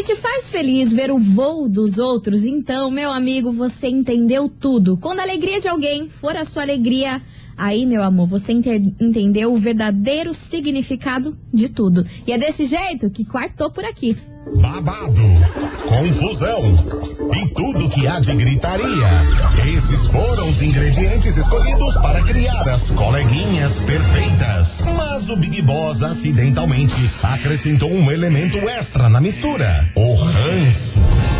Se te faz feliz ver o voo dos outros, então, meu amigo, você entendeu tudo. Quando a alegria de alguém for a sua alegria, aí, meu amor, você entendeu o verdadeiro significado de tudo. E é desse jeito que quartou por aqui. babado, confusão e tudo que há de gritaria. Esses foram os ingredientes escolhidos para criar as coleguinhas perfeitas. Mas o Big Boss acidentalmente acrescentou um elemento extra na mistura: o ranço.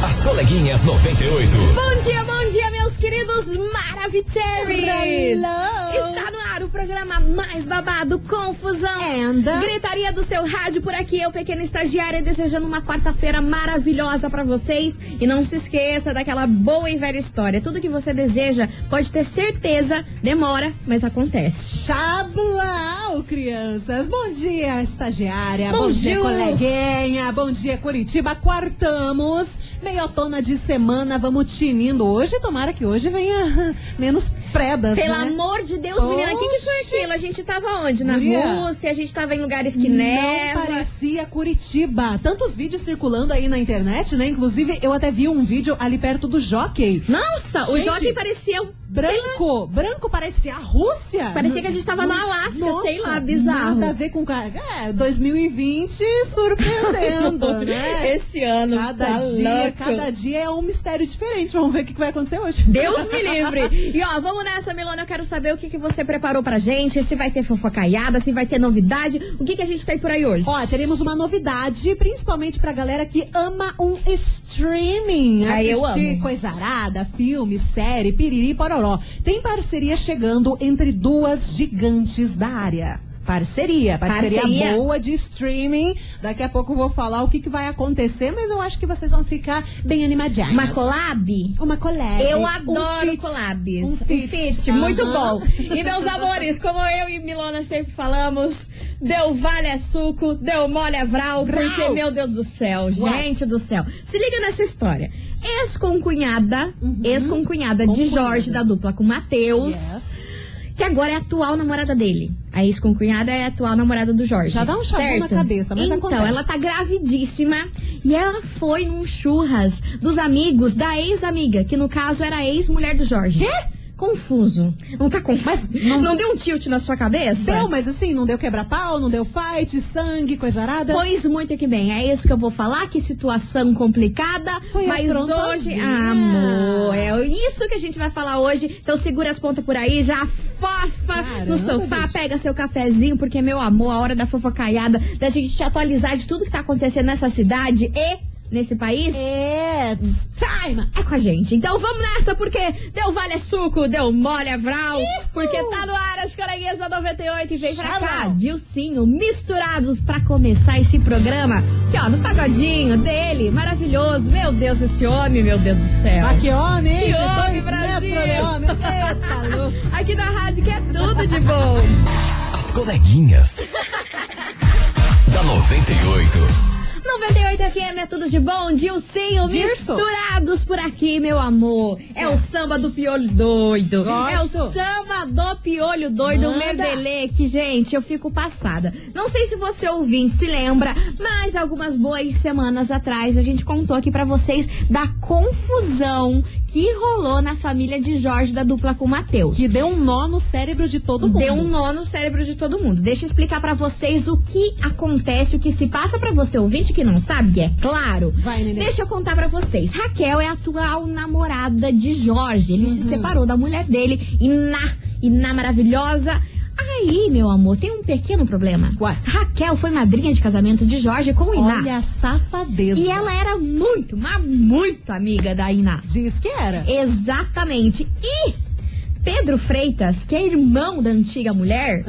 As coleguinhas 98. Bom dia, bom dia, meus queridos Maravicheries! Hello! Está no ar o programa mais babado, Confusão. And? Gritaria do seu rádio por aqui, eu, pequena estagiária, desejando uma quarta-feira maravilhosa pra vocês. E não se esqueça daquela boa e velha história. Tudo que você deseja, pode ter certeza, demora, mas acontece. Chablau, crianças. Bom dia, estagiária. Bom, Bom dia, dia. coleguinha. Bom dia, Curitiba. Quartamos. Meiotona de semana. Vamos tinindo hoje. Tomara que hoje venha menos predas, Pelo né? amor de Deus, menina, o que, que foi Oxi. aquilo? A gente tava onde? Na Guria. Rússia, a gente tava em lugares que Não neva. parecia Curitiba. Tantos vídeos circulando aí na internet, né? Inclusive, eu até vi um vídeo ali perto do Jockey. Nossa, o Gente. Jockey parecia um Branco, branco parecia a Rússia. Parecia que a gente tava no Alasca, Nossa, sei lá, bizarro. Nada a ver com. É, 2020 surpreendendo, né? Esse ano Cada tá dia, louco. cada dia é um mistério diferente. Vamos ver o que vai acontecer hoje. Deus me livre. E ó, vamos nessa, Milona. Eu quero saber o que, que você preparou pra gente. Se vai ter fofocaiada, se vai ter novidade. O que, que a gente tem por aí hoje? Ó, teremos uma novidade, principalmente pra galera que ama um streaming. Aí eu amo. coisa arada, filme, série, piriri, pororó. Tem parceria chegando entre duas gigantes da área. Parceria, parceria, Parceria. boa de streaming. Daqui a pouco eu vou falar o que, que vai acontecer, mas eu acho que vocês vão ficar bem animadinhos. Uma collab? Uma collab. Eu um adoro feat. collabs. Um feat. muito Aham. bom. E meus amores, como eu e Milona sempre falamos, deu vale é suco, deu mole é vral, porque, Vral. meu Deus do céu, What? gente do céu. Se liga nessa história. Ex-concunhada, ex-concunhada de. Jorge, da dupla com Matheus, Yes. Que agora é a atual namorada dele. A ex-concunhada é a atual namorada do Jorge. Já dá um certo? na cabeça, mas Então, acontece. ela tá gravidíssima e ela foi num churras dos amigos da ex-amiga, que no caso era a ex-mulher do Jorge. Quê? Confuso. Não tá confuso? Mas não... não- deu um tilt na sua cabeça? Deu, mas assim, não deu quebra-pau, não deu fight, sangue, coisa arada. Pois muito que bem, é isso que eu vou falar, que situação complicada, Foi mas hoje, amor, é isso que a gente vai falar hoje. Então segura as pontas por aí, já fofa Caramba, no sofá, bicho. pega seu cafezinho, porque meu amor, a hora da fofocaiada, da gente te atualizar de tudo que tá acontecendo nessa cidade e nesse país. It's time! É com a gente. Então vamos nessa, porque deu vale é suco, deu mole é vral. Porque tá no ar as coleguinhas da 98 e vem pra cá. Dilcinho, misturados pra começar esse programa. Que ó, no pagodinho dele, maravilhoso. Meu Deus, esse homem, meu Deus do céu. Ah, que homem, hein? Que homem, dois Brasil. homem. Eita, louco. Aqui na rádio que é tudo de bom. As coleguinhas. da 98. 98 FM é tudo de bom, Dilcinho, Dirso. misturados por aqui, meu amor. É, o samba do piolho doido. É o Gosto. samba do piolho doido, Manda. Que, gente, eu fico passada. Não sei se você ouvinte se lembra, mas algumas boas semanas atrás a gente contou aqui pra vocês da confusão que rolou na família de Jorge da dupla com Matheus. Que deu um nó no cérebro de todo mundo. Deu um nó no cérebro de todo mundo. Deixa eu explicar pra vocês o que acontece, o que se passa pra você ouvinte que não sabe, é claro. Vai, neném. Deixa eu contar pra vocês. Raquel é a atual namorada de Jorge. Ele Uhum. se separou da mulher dele, Iná, Iná maravilhosa. Aí, meu amor, tem um pequeno problema. What? Raquel foi madrinha de casamento de Jorge com Iná. Olha a safadeza. E ela era muito, mas muito amiga da Iná. Diz que era. Exatamente. E Pedro Freitas, que é irmão da antiga mulher,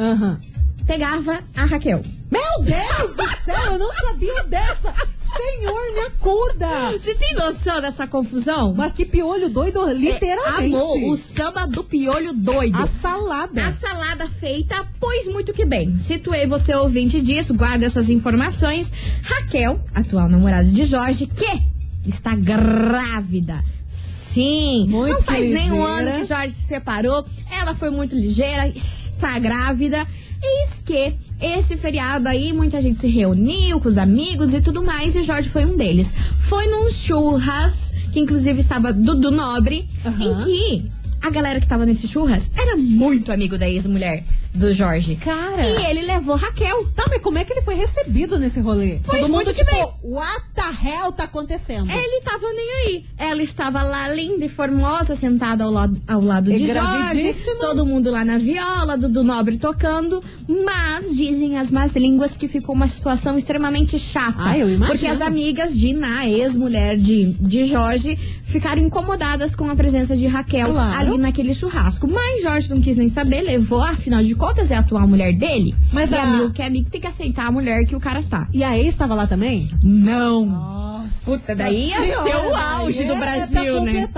pegava a Raquel. Meu Deus do céu, eu não sabia dessa. Senhor, me acuda. Você tem noção dessa confusão? Mas que piolho doido, literalmente. Amor, o samba do piolho doido. A salada. A salada feita, pois muito que bem. Situei você ouvinte disso, guarda essas informações. Raquel, atual namorada de Jorge, que está grávida. Sim, Muito não faz nem um ligeira. ano que Jorge se separou. Ela foi muito ligeira, está grávida. Eis que esse feriado aí, muita gente se reuniu com os amigos e tudo mais, e Jorge foi um deles. Foi num churras, que inclusive estava Dudu Nobre, Aham. em que a galera que tava nesse churras era muito amigo da ex-mulher do Jorge. Cara. E ele levou Raquel. Tá, mas como é que ele foi recebido nesse rolê? Pois, Todo mundo, muito tipo, bem. what the hell tá acontecendo? Ele tava nem aí. Ela estava lá linda e formosa, sentada ao lado, ao lado E de Jorge. Todo mundo lá na viola, Dudu Nobre tocando. Mas dizem as más línguas que ficou uma situação extremamente chata. Ah, eu imagino. Porque as amigas de Ná, ex-mulher de, de Jorge, ficaram incomodadas com a presença de Raquel Claro. ali naquele churrasco. Mas Jorge não quis nem saber, levou, afinal de contas, é a atual mulher dele. Mas e a- amigo que é amigo tem que aceitar a mulher que o cara tá. E a ex tava lá também? Não. Nossa. Puta, daí ia ser o auge do Brasil, né?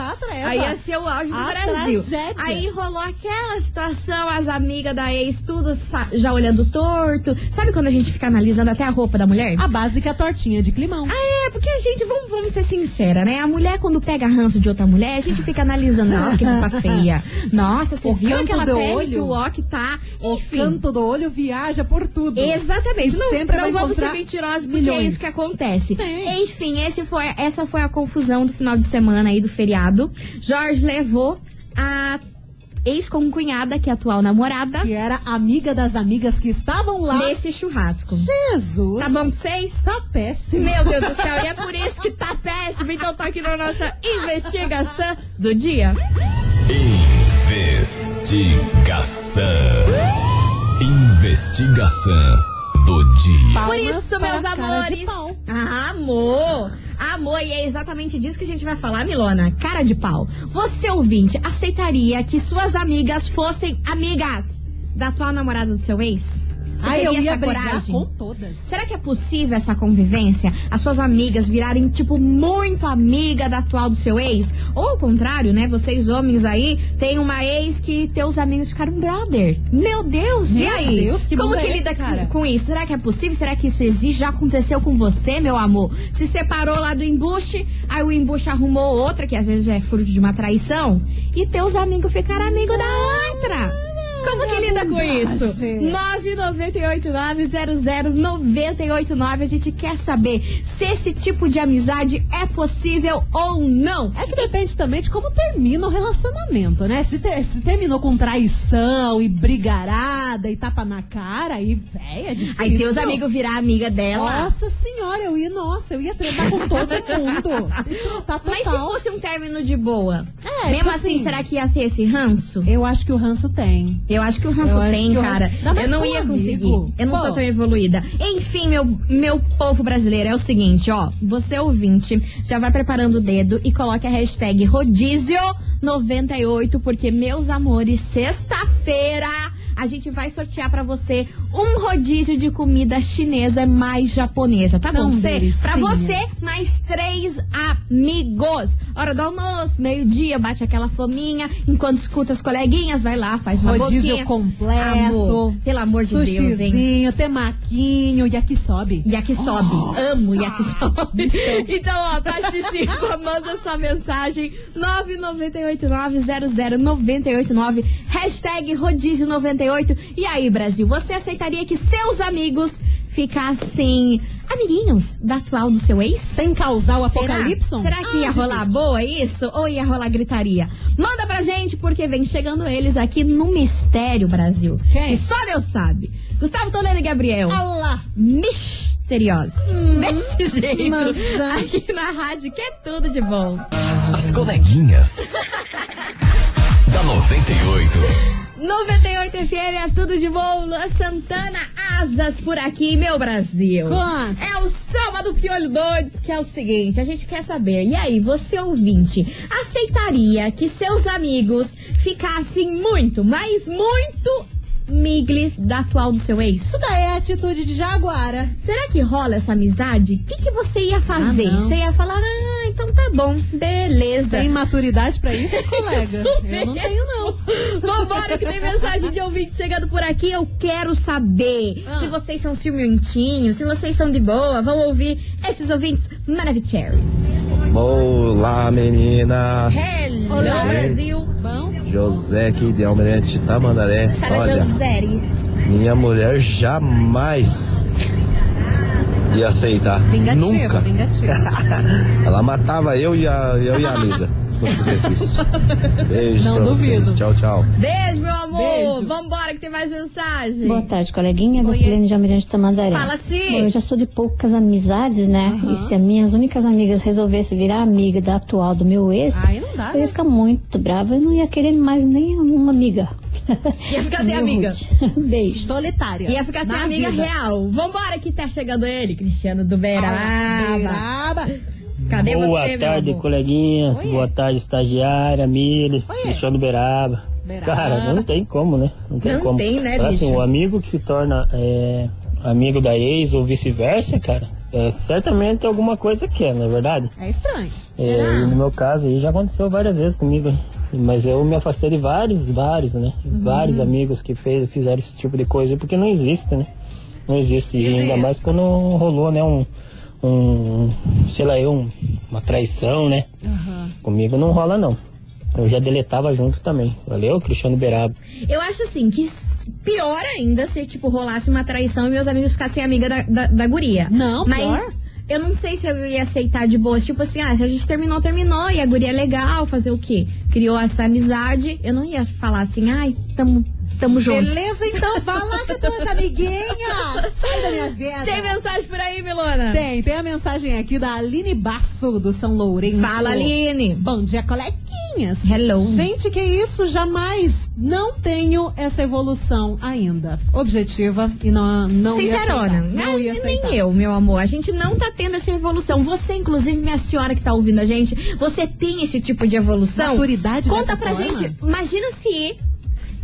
Aí ia ser o auge do A Brasil. tragédia. Aí rolou aquela situação, as amigas da ex, tudo já olhando torto. Sabe quando a gente fica analisando até a roupa da mulher? A básica tortinha de climão. Ah, é, porque a gente, vamos, vamos ser sincera, né? A mulher, quando pega ranço de outra mulher, a gente fica analisando, nossa, que roupa feia. Nossa, você O viu canto aquela do pele olho. que o ó que tá. O Enfim. canto do olho viaja por tudo. Exatamente. E Não, sempre não vamos ser mentirosos, porque é milhões. isso que acontece. Sim. Enfim, esse foi, essa foi a confusão do final de semana aí do feriado. Jorge levou a ex-concunhada, que é a atual namorada, Que era amiga das amigas que estavam lá. nesse churrasco. Jesus. Tá bom pra vocês? Tá péssimo. Meu Deus do céu, e é por isso que tá péssimo. Então tá aqui na nossa investigação do dia. Investigação. Investigação do dia. Por Palmas isso, para meus a cara de amores. pau. Ah, amor! Amor, e é exatamente disso que a gente vai falar, Milona. Cara de pau. Você, ouvinte, aceitaria que suas amigas fossem amigas da atual namorada do seu ex? Você Ai, eu ia brigar coragem? com todas. Será que é possível essa convivência? As suas amigas virarem, tipo, muito amiga da atual do seu ex? Ou ao contrário, né? Vocês homens aí têm uma ex que teus amigos ficaram brother. Meu Deus, e Meu aí? Deus, que Como que é lida esse, com isso? Será que é possível? Será que isso existe? Já aconteceu com você, meu amor? Se separou lá do embuste, aí o embuste arrumou outra, que às vezes é fruto de uma traição, e teus amigos ficaram amigos da outra. Lida com isso? bondade. 998900989. A gente quer saber se esse tipo de amizade é possível ou não. É que depende também de como termina o relacionamento, né? Se, ter- se terminou com traição e brigarada e tapa na cara, aí, véi, é difícil. Aí teus amigos virar amiga dela. Nossa senhora, eu ia, nossa, eu ia tretar com todo mundo. Tá total. Mas se fosse um término de boa, É, mesmo tipo assim, assim- será que ia ter esse ranço? Eu acho que o ranço tem. Eu acho que o ranço Eu acho tem, cara. Eu não ia amigo. conseguir. Eu não Pô. sou tão evoluída. Enfim, meu, meu povo brasileiro, é o seguinte, ó. Você ouvinte, já vai preparando o dedo e coloque a hashtag rodízio98, porque, meus amores, sexta-feira a gente vai sortear pra você um rodízio de comida chinesa mais japonesa, tá bom? Não, Você, pra delicinha. você, mais três amigos. Hora do almoço, meio-dia, bate aquela fominha, enquanto escuta as coleguinhas, vai lá, faz uma Rodízio boquinha. completo. Amor, pelo amor de Deus, hein? Temaquinho, yakisobe. Yakisobe, amo Nossa. yakisobe. Então, ó, participa, manda sua mensagem 998900989, hashtag rodízio98. E aí, Brasil, você aceitaria que seus amigos ficassem amiguinhos da atual do seu ex? Sem causar o Será? apocalipse? Será que ia Ah, rolar difícil. boa isso? Ou ia rolar gritaria? Manda pra gente, porque vem chegando eles aqui no Mistério Brasil. Quem? Que só Deus sabe. Gustavo Toledo e Gabriel. Ah lá. Misteriosos. Desse jeito. ah. Aqui na rádio, que é tudo de bom. As coleguinhas. da 98. 98 FM é tudo de bom. Luan Santana, asas por aqui, meu Brasil. Conta. É o samba do piolho doido, que é o seguinte, a gente quer saber. E aí, você ouvinte, aceitaria que seus amigos ficassem muito, mas muito miglis da atual do seu ex? Isso daí é atitude de jaguara. Será que rola essa amizade? O que, que você ia fazer? Ah, você ia falar, ah, então tá bom, beleza. Tem maturidade pra isso, colega? Eu não tenho, não. Vambora, que tem mensagem de ouvinte chegando por aqui. Eu quero saber Ah. se vocês são ciumentinhos, se vocês são de boa. Vamos ouvir esses ouvintes maravilhosos. Olá, meninas. Hello, Olá. Brasil. José aqui de Almirante Tamandaré. Fala, Olha, Joséris. minha mulher jamais ia aceitar. Vingativo, Nunca. vingativo. Ela matava eu e a, eu e a amiga. Fosse fizesse isso. Beijo Não pra duvido. vocês. Tchau, tchau. Beijo, meu amor. Beijo. Vambora que tem mais mensagem. Boa tarde, coleguinhas. Oiê. A Silene de Almirante Tamandaré. Fala, Bom, sim. eu já sou de poucas amizades, né? E se as minhas únicas amigas resolvessem virar amiga da atual do meu ex, Aí não dá, eu ia né? ficar muito brava e não ia querer mais nem uma amiga. Ia ficar sem amiga. Beijo. Solitária. Ia ficar sem Na amiga vida. real. Vambora que tá chegando ele, Cristiano do Ah, Beraba. Cadê Boa você, tarde, coleguinhas. Oiê. Boa tarde, estagiária, Mili, Oiê. Cristiano Beraba. Beraba. Cara, não tem como, né? Não tem Não como. tem, né, Assim, bicho? o amigo que se torna é, amigo da ex ou vice-versa, cara, é, certamente alguma coisa que é, não é verdade? É estranho. É, no meu caso aí já aconteceu várias vezes comigo. Mas eu me afastei de vários, vários, né? Uhum. Vários amigos que fez, fizeram esse tipo de coisa, porque não existe, né? Não existe. E ainda mais quando rolou, né? Um, um sei lá, eu, um- uma traição, né? Comigo não rola, não. Eu já deletava junto também. Valeu, Cristiano Beraba. Eu acho assim que pior ainda se, tipo, rolasse uma traição e meus amigos ficassem amiga da, da, da guria. Não, Mas pior. eu não sei se eu ia aceitar de boas. Tipo assim, ah, se a gente terminou, terminou. E a guria é legal, fazer o quê? Criou essa amizade. Eu não ia falar assim, ai, tamo, tamo junto. Beleza, então vá lá com as tuas amiguinhas. Sai da minha vida. Tem mensagem por aí, Milona? Tem, tem a mensagem aqui da Aline Basso, do São Lourenço. Fala, Aline. Bom dia, coleguinhas. Hello. Gente, que isso, jamais não tenho essa evolução ainda. Objetiva e não, não ia Sincerona, aceitar. Não ah, ia aceitar. nem eu, meu amor. A gente não tá tendo essa evolução. Você, inclusive, minha senhora que tá ouvindo a gente, você tem esse tipo de evolução? Maturidade Conta pra forma? gente. Imagina se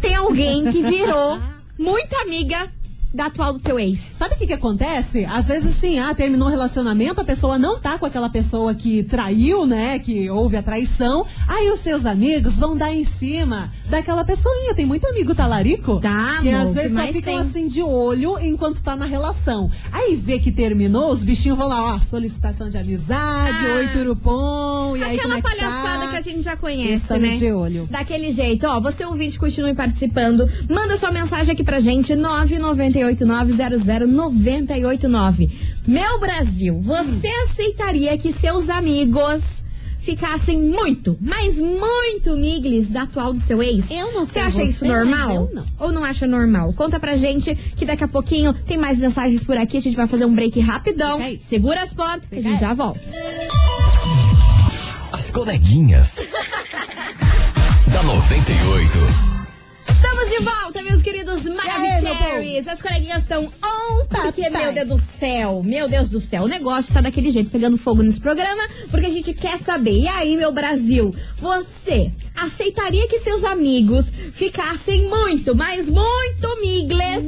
tem alguém que virou muito amiga da atual do teu ex. Sabe o que que acontece? Às vezes, assim, ah, terminou o relacionamento, a pessoa não tá com aquela pessoa que traiu, né? Que houve a traição. Aí os seus amigos vão dar em cima daquela pessoinha. Tem muito amigo talarico. Tá, Que amor, às o que vezes só ficam tem? assim de olho enquanto tá na relação. Aí vê que terminou, os bichinhos vão lá, ó, solicitação de amizade, Ah. oi turupom, e aí Aquela é que palhaçada tá? que a gente já conhece, Estamos né? de olho. Daquele jeito, ó, você ouvinte, continue participando. Manda sua mensagem aqui pra gente, 998900989. Meu Brasil, você aceitaria que seus amigos ficassem muito, mas muito miglis da atual do seu ex? Eu não Você sei acha você, isso normal? eu não. Ou não acha normal? Conta pra gente que daqui a pouquinho tem mais mensagens por aqui. A gente vai fazer um break rapidão. Segura as portas que a gente aí. já volta. As coleguinhas. da 98. De volta, meus queridos Maravicheries. As coleguinhas estão on, porque, Tá, meu Deus do céu, meu Deus do céu, o negócio tá daquele jeito, pegando fogo nesse programa, porque a gente quer saber. E aí, meu Brasil, você aceitaria que seus amigos ficassem muito, mas muito migles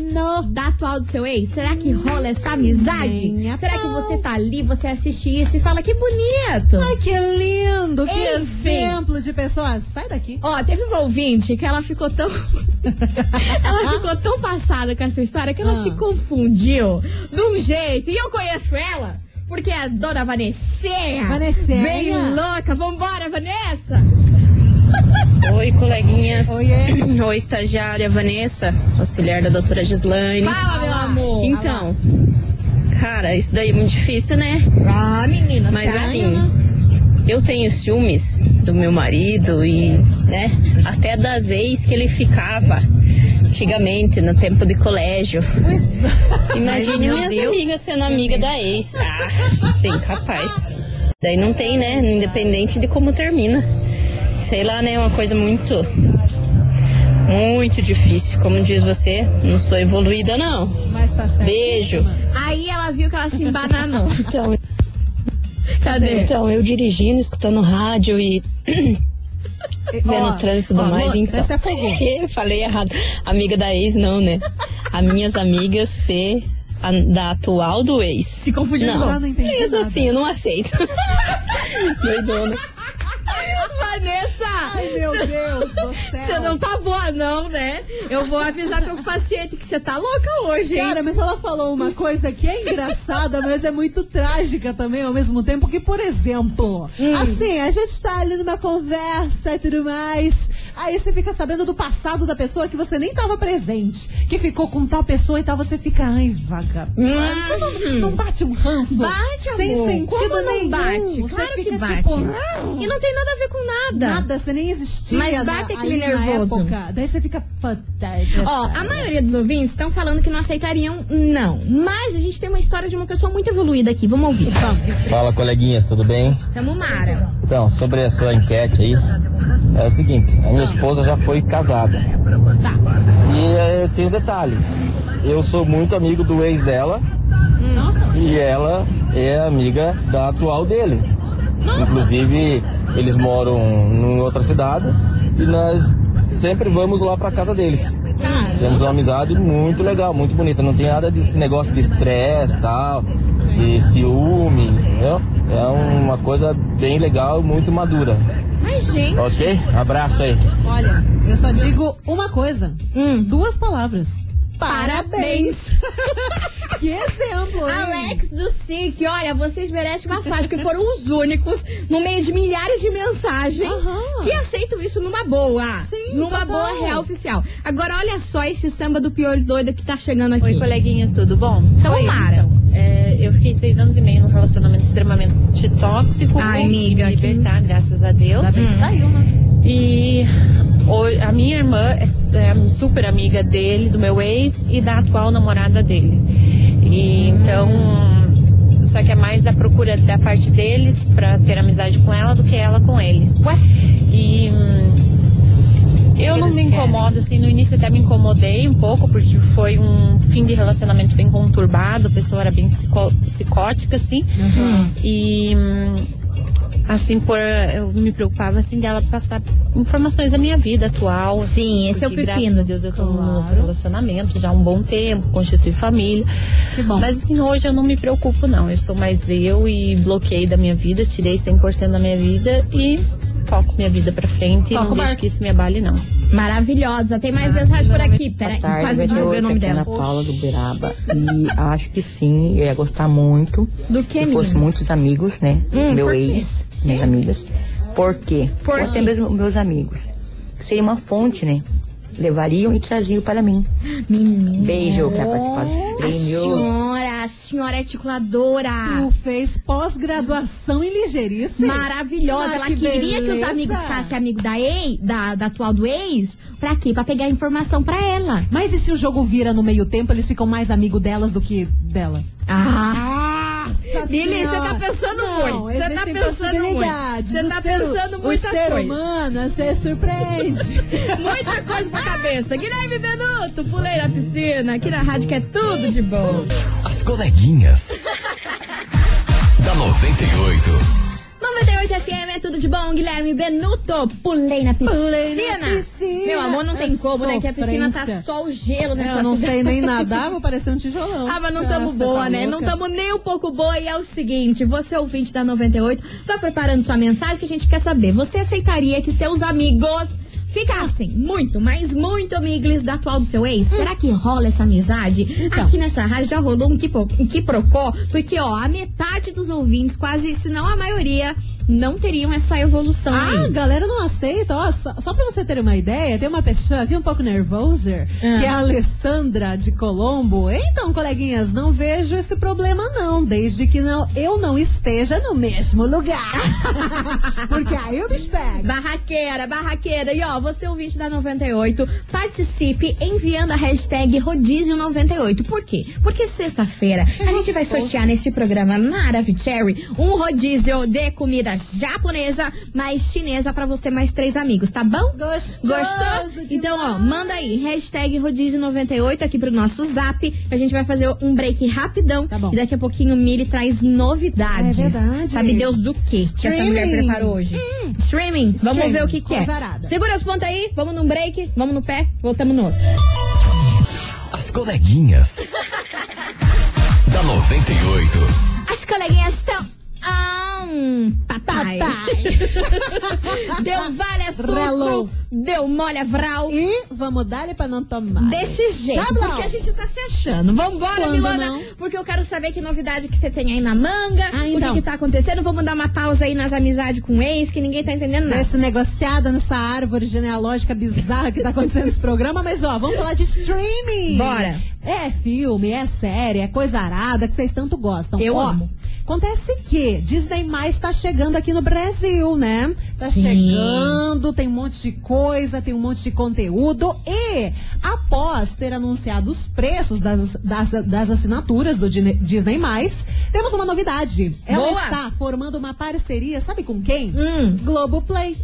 da atual do seu ex? Será que rola essa amizade? Nem a Será que pau. você tá ali, você assiste isso e fala que bonito? Ai, que lindo, que Enfim. exemplo de pessoa. Sai daqui. Ó, teve uma ouvinte que ela ficou tão. ela ficou tão passada com essa história que ela Ah. se confundiu de um jeito. E eu conheço ela, porque é a dona Vanessinha. Vanessinha. Bem louca. Vambora, Vanessa. Oi, coleguinhas. Oiê. Oi, estagiária Vanessa, auxiliar da doutora Gislaine. Fala, meu amor. Então, cara, isso daí é muito difícil, né? Ah, menina. Mas assim, eu tenho ciúmes do meu marido e, né, até das ex que ele ficava antigamente, no tempo de colégio. Imagine meu minhas Deus. amigas sendo amiga da ex. Ah, bem capaz. Daí não tem, né? Independente de como termina. Sei lá, né? Uma coisa muito. Muito difícil. Como diz você, não sou evoluída, não. Mas tá certo. Beijo. Aí ela viu que ela se embananou. Então, Cadê? então eu dirigindo, escutando rádio e vendo trânsito e tudo mais, então. se afogou. Eu falei errado. Amiga da ex, não, né? As minhas amigas ser a- da atual do ex. Se confundiu Não. Já não entendi Isso nada. assim, eu não aceito. Doidona. Vanessa, Ai, meu Deus do céu. Você não tá boa, não, né? Eu vou avisar teus pacientes que você tá louca hoje, hein? Cara, mas ela falou uma coisa que é engraçada, mas é muito trágica também ao mesmo tempo. Que, por exemplo, Hum. assim, a gente tá ali numa conversa e tudo mais. Aí você fica sabendo do passado da pessoa que você nem tava presente. Que ficou com tal pessoa e tal, você fica, ai, vagabundo. Você não, não bate um ranço? Hum. Bate, amor. Sem sentido Como não nenhum. bate? Você Claro que fica, bate. tipo, E não tem nada a ver com nada. Nada, você nem existia. Mas na- bate aquele nervoso. época. Daí você fica. Ó, a maioria dos ouvintes estão falando que não aceitariam, não. Mas a gente tem uma história de uma pessoa muito evoluída aqui. Vamos ouvir. Fala, coleguinhas, tudo bem? Tamo Mara. Então, sobre a sua enquete aí, é o seguinte, a minha esposa já foi casada. E eh, tem um detalhe, eu sou muito amigo do ex dela Nossa, e ela é amiga da atual dele. Inclusive, eles moram em outra cidade e nós sempre vamos lá pra casa deles. Temos uma amizade muito legal, muito bonita. Não tem nada desse negócio de estresse tal, de ciúme, entendeu? É uma coisa bem legal, muito madura. Mas, gente. Ok? Abraço aí. olha, eu só digo uma coisa. Hum. Duas palavras. Parabéns. Que exemplo, hein? Alex do SIC, olha, vocês merecem uma faixa, porque foram os únicos, no meio de milhares de mensagens, Aham. que aceitam isso numa boa. Sim, numa total. boa real oficial. Agora, olha só esse samba do pior doido que tá chegando aqui. Oi, coleguinhas, tudo bom? Então, Oi, Mara. então, é, eu fiquei seis anos e meio num relacionamento extremamente tóxico. Ai, amiga, me que- libertar, graças a Deus. Ainda bem que saiu, né? E a minha irmã é, é super amiga dele, do meu ex, e da atual namorada dele. E então. Só que é mais a procura da parte deles pra ter amizade com ela do que ela com eles. Ué? E. Eu não me incomodo, assim, no início até me incomodei um pouco, porque foi um fim de relacionamento bem conturbado, a pessoa era bem psicó- psicótica, assim. E hum, assim, por eu me preocupava assim dela passar informações da minha vida atual. Sim, esse é o porque, pepino. Graças a Deus eu tô num novo Claro. relacionamento já há um bom tempo, constitui família. Que bom. Mas assim, hoje eu não me preocupo não. Eu sou mais eu e bloqueei da minha vida, tirei 100% da minha vida e toco minha vida pra frente e Toca não deixo que isso me abale não. Maravilhosa. Tem mais mensagem por aqui. Peraí, Boa tarde, quase divulguei o nome aqui é dela. Ana Paula do Beraba. E acho que sim, eu ia gostar muito. Do que, Se fosse muitos amigos, né? Hum, Meu ex, minhas amigas. Por quê? Por Ou até mesmo meus amigos. Seria uma fonte, né? Levariam e traziam para mim. Menina. Beijo, quero participar dos prêmios. senhora, senhora articuladora. Tu fez pós-graduação em ligeirice? Maravilhosa. Ah, Ela que queria que os beleza. amigos ficassem amigos da ex, da, da atual do ex. Pra quê? Pra pegar informação pra ela. Mas e se o jogo vira no meio tempo, eles ficam mais amigos delas do que dela? Ah! Nossa Lili, você tá Senhora. pensando Não, muito. Você tá pensando muito. Você tá ser- pensando muita O ser coisa. humano às vezes surpreende. Muita coisa pra cabeça. Guilherme Benuto, pulei na piscina. Aqui na rádio que é tudo de bom. As coleguinhas. da 98. 98 FM é tudo de bom, Guilherme Benuto. Pulei na piscina. Pulei na piscina. Meu amor, não tem É como, né? Que a piscina tá sofrência. só o gelo nessa Eu não cidade. sei nem nadar, vou parecer um tijolão. Ah, mas não tamo Nossa, boa, tá né? louca. Não tamo nem um pouco boa. E é o seguinte, você ouvinte da 98, vai preparando sua mensagem que a gente quer saber. Você aceitaria que seus amigos ficassem muito, mas muito amigos da atual do seu ex? Será que rola essa amizade? Então. Aqui nessa rádio já rolou um um quiprocó, porque, ó, a metade dos ouvintes, quase, se não a maioria, não teriam essa evolução Ah, a galera não aceita. Ó, só, só pra você ter uma ideia, tem uma pessoa aqui um pouco nervosa, Ah. que é a Alessandra de Colombo. Então, coleguinhas, não vejo esse problema não, desde que não, eu não esteja no mesmo lugar. Porque aí eu me pego. Barraqueira, barraqueira. E ó, você ouvinte da 98, participe enviando a hashtag Rodízio98. Por quê? Porque sexta-feira a gente vai sortear nesse programa Maravicherry um rodízio de comida japonesa mais chinesa pra você mais três amigos, tá bom? Gostoso Gostou? Então, ó, demais. manda aí, hashtag Rodízio98 aqui pro nosso zap. A gente vai fazer um break rapidão. Tá bom. E daqui a pouquinho o Mili traz novidades. É verdade. Sabe Deus do quê que essa mulher preparou hoje? Streaming. Vamos Streaming. ver o que, que é. Segura as pontas aí, vamos num break, vamos no pé, voltamos no outro. As coleguinhas. da 98. As coleguinhas estão Ah, um papai. deu vale açúcar, Relou. deu molha vral. E vamos dar pra não tomar. Desse jeito, Chablão. porque a gente tá se achando. Vambora, Quando Milona, não? porque eu quero saber que novidade que você tem aí na manga, Ah, o que então. que tá acontecendo. Vamos dar uma pausa aí nas amizades com o ex, que ninguém tá entendendo nada. Esse negociada nessa árvore genealógica bizarra que tá acontecendo nesse programa, mas ó, vamos falar de streaming. Bora. É filme, é série, é coisa arada que vocês tanto gostam. Eu ó, amo. Acontece que Disney Mais tá chegando aqui no Brasil, né? Tá Sim. chegando, tem um monte de coisa, tem um monte de conteúdo e após ter anunciado os preços das, das, das assinaturas do Disney Mais, temos uma novidade. Ela Boa. está formando uma parceria, sabe com quem? Hum. Globoplay.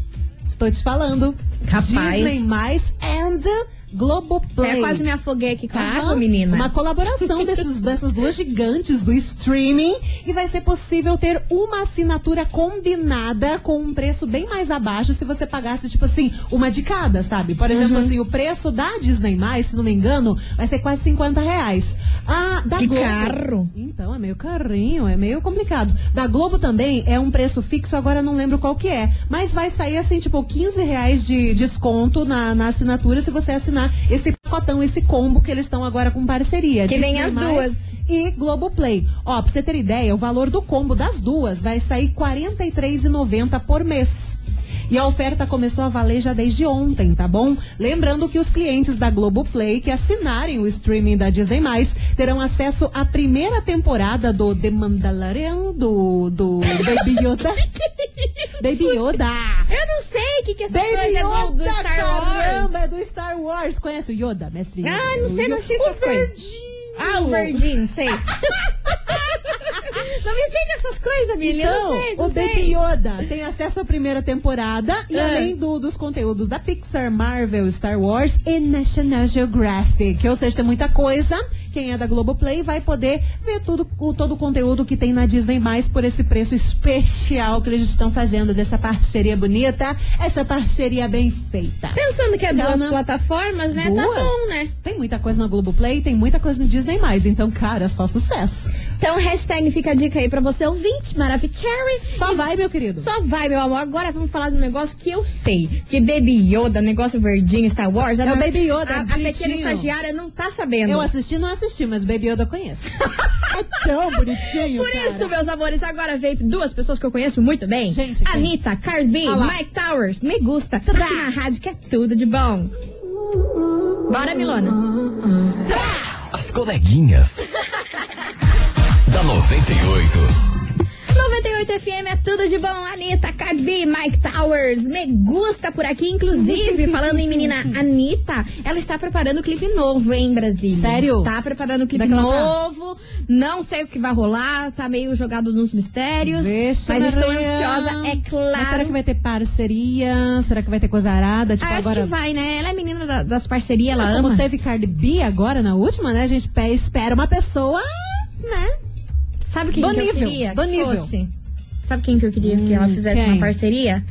Tô te falando. Capaz. Disney Mais and Globoplay. Até quase me afoguei aqui com a água, menina. Uma colaboração desses, dessas duas gigantes do streaming e vai ser possível ter uma assinatura combinada com um preço bem mais abaixo se você pagasse, tipo assim, uma de cada, sabe? Por exemplo, Uhum. assim, o preço da Disney, se não me engano, vai ser quase 50 reais. A da Que Globo. carro. Então, é meio carrinho, é meio complicado. Da Globo também é um preço fixo, agora não lembro qual que é. Mas vai sair assim, tipo, 15 reais de desconto na, na assinatura se você assinar esse pacotão, esse combo que eles estão agora com parceria. Que vem Disney+, as duas. E Globoplay. Ó, pra você ter ideia, o valor do combo das duas vai sair R$ 43,90 por mês. E a oferta começou a valer já desde ontem, tá bom? Lembrando que os clientes da Globoplay que assinarem o streaming da Disney+, terão acesso à primeira temporada do The Mandalorian, do, do Baby Yoda. Baby Yoda! Eu não sei o que, que essas Baby coisas é do, do Yoda, Star Wars. caramba, é do Star Wars. Conhece o Yoda, mestre Yoda? Ah, não sei, não sei essas coisas. verdinho. Ah, o verdinho, sei. não me fica essas coisas, Billy. eu Então, não sei, não o sei. Baby Yoda tem acesso à primeira temporada e Ah. além do- dos conteúdos da Pixar, Marvel, Star Wars e National Geographic. Ou seja, tem muita coisa. Quem é da Globoplay vai poder ver tudo, o, todo o conteúdo que tem na Disney Mais por esse preço especial que eles estão fazendo dessa parceria bonita, essa parceria bem feita. Pensando que é duas Dona- plataformas, né? Tá Duas? bom, né? Tem muita coisa na Globoplay, tem muita coisa no Disney Mais. Então, cara, só sucesso. Então, hashtag fica a dica aí pra você, ouvinte, Maravicherry. Só vai, meu querido. Só vai, meu amor. Agora vamos falar de um negócio que eu sei. Que Baby Yoda, negócio verdinho, Star Wars. É o Baby Yoda, A, a bonitinho. pequena estagiária não tá sabendo. Eu assisti, não assisti, mas Baby Yoda eu conheço. é tão bonitinho, Por cara. isso, meus amores, agora veio duas pessoas que eu conheço muito bem. Gente, quem? Anitta, Cardi B. Mike Towers, Me Gusta. Tá aqui na rádio que é tudo de bom. Bora, Milona. As coleguinhas. da 98. 98 FM é tudo de bom. Anitta, Cardi B, Mike Towers, Me Gusta por aqui. Inclusive, falando em menina Anitta, ela está preparando um clipe novo, hein, Brasília? Sério? Tá preparando um clipe novo. Não sei o que vai rolar, tá meio jogado nos mistérios. Deixa mas estou ansiosa, é claro. Mas será que vai ter parceria? Será que vai ter coisa arada? Tipo, Ah, acho agora. que vai, né? Ela é menina da- das parcerias, ela Como ama. teve Cardi B agora na última, né? A gente pe- espera uma pessoa, né? Sabe quem Do que eu queria do que nível. fosse? Sabe quem que eu queria que ela fizesse quem? uma parceria?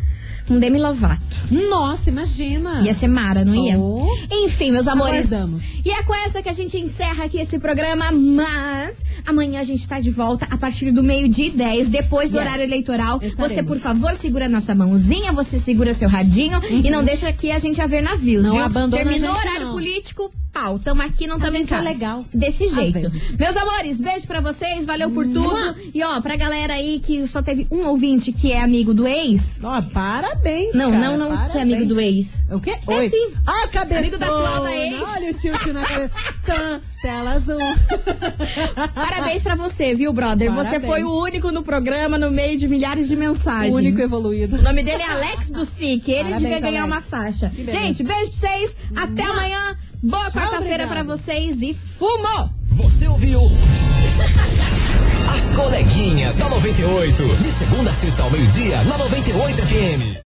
Um Demi Lovato. Nossa, imagina. Ia ser Mara, não ia? Oh. Enfim, meus amores. Aguardamos. E é com essa que a gente encerra aqui esse programa, mas amanhã a gente tá de volta a partir do meio-dia e 10, depois do Yes. horário eleitoral. Estaremos. Você, por favor, segura a nossa mãozinha, você segura seu radinho e não deixa aqui a gente a ver navios, Uhum. Não viu? abandona Terminou o horário não. político, pau. Tamo aqui, não tamo em é legal. Desse jeito. Meus amores, beijo pra vocês, valeu por tudo. Mua. E ó, pra galera aí que só teve um ouvinte que é amigo do ex. Ó, parabéns, Não, cara, não, não parabéns. é amigo do ex. O quê? É Oi. sim. Ah, cabeçona. Amigo da atual da ex. Olha o tilt na cabeça. Tela azul. Parabéns pra você, viu, brother? Você Parabéns. foi o único no programa no meio de milhares de mensagens. O único evoluído. O nome dele é Alex do SIC. Ele Parabéns, devia ganhar Alex. uma. Que beleza. Gente, beijo pra vocês. Até amanhã. Boa quarta-feira pra vocês e fumo! Você ouviu? As coleguinhas da 98. De segunda a sexta ao meio-dia, na 98 FM.